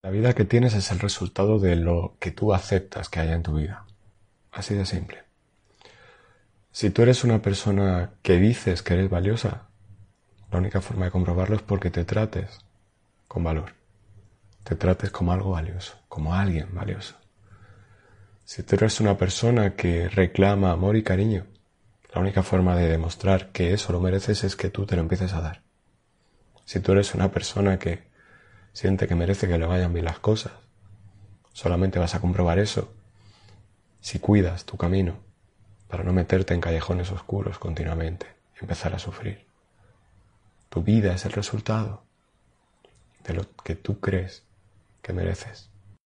La vida que tienes es el resultado de lo que tú aceptas que haya en tu vida. Así de simple. Si tú eres una persona que dices que eres valiosa, la única forma de comprobarlo es porque te trates con valor. Te trates como algo valioso, como alguien valioso. Si tú eres una persona que reclama amor y cariño, la única forma de demostrar que eso lo mereces es que tú te lo empieces a dar. Si tú eres una persona que siente que merece que le vayan bien las cosas. Solamente vas a comprobar eso si cuidas tu camino para no meterte en callejones oscuros continuamente y empezar a sufrir. Tu vida es el resultado de lo que tú crees que mereces.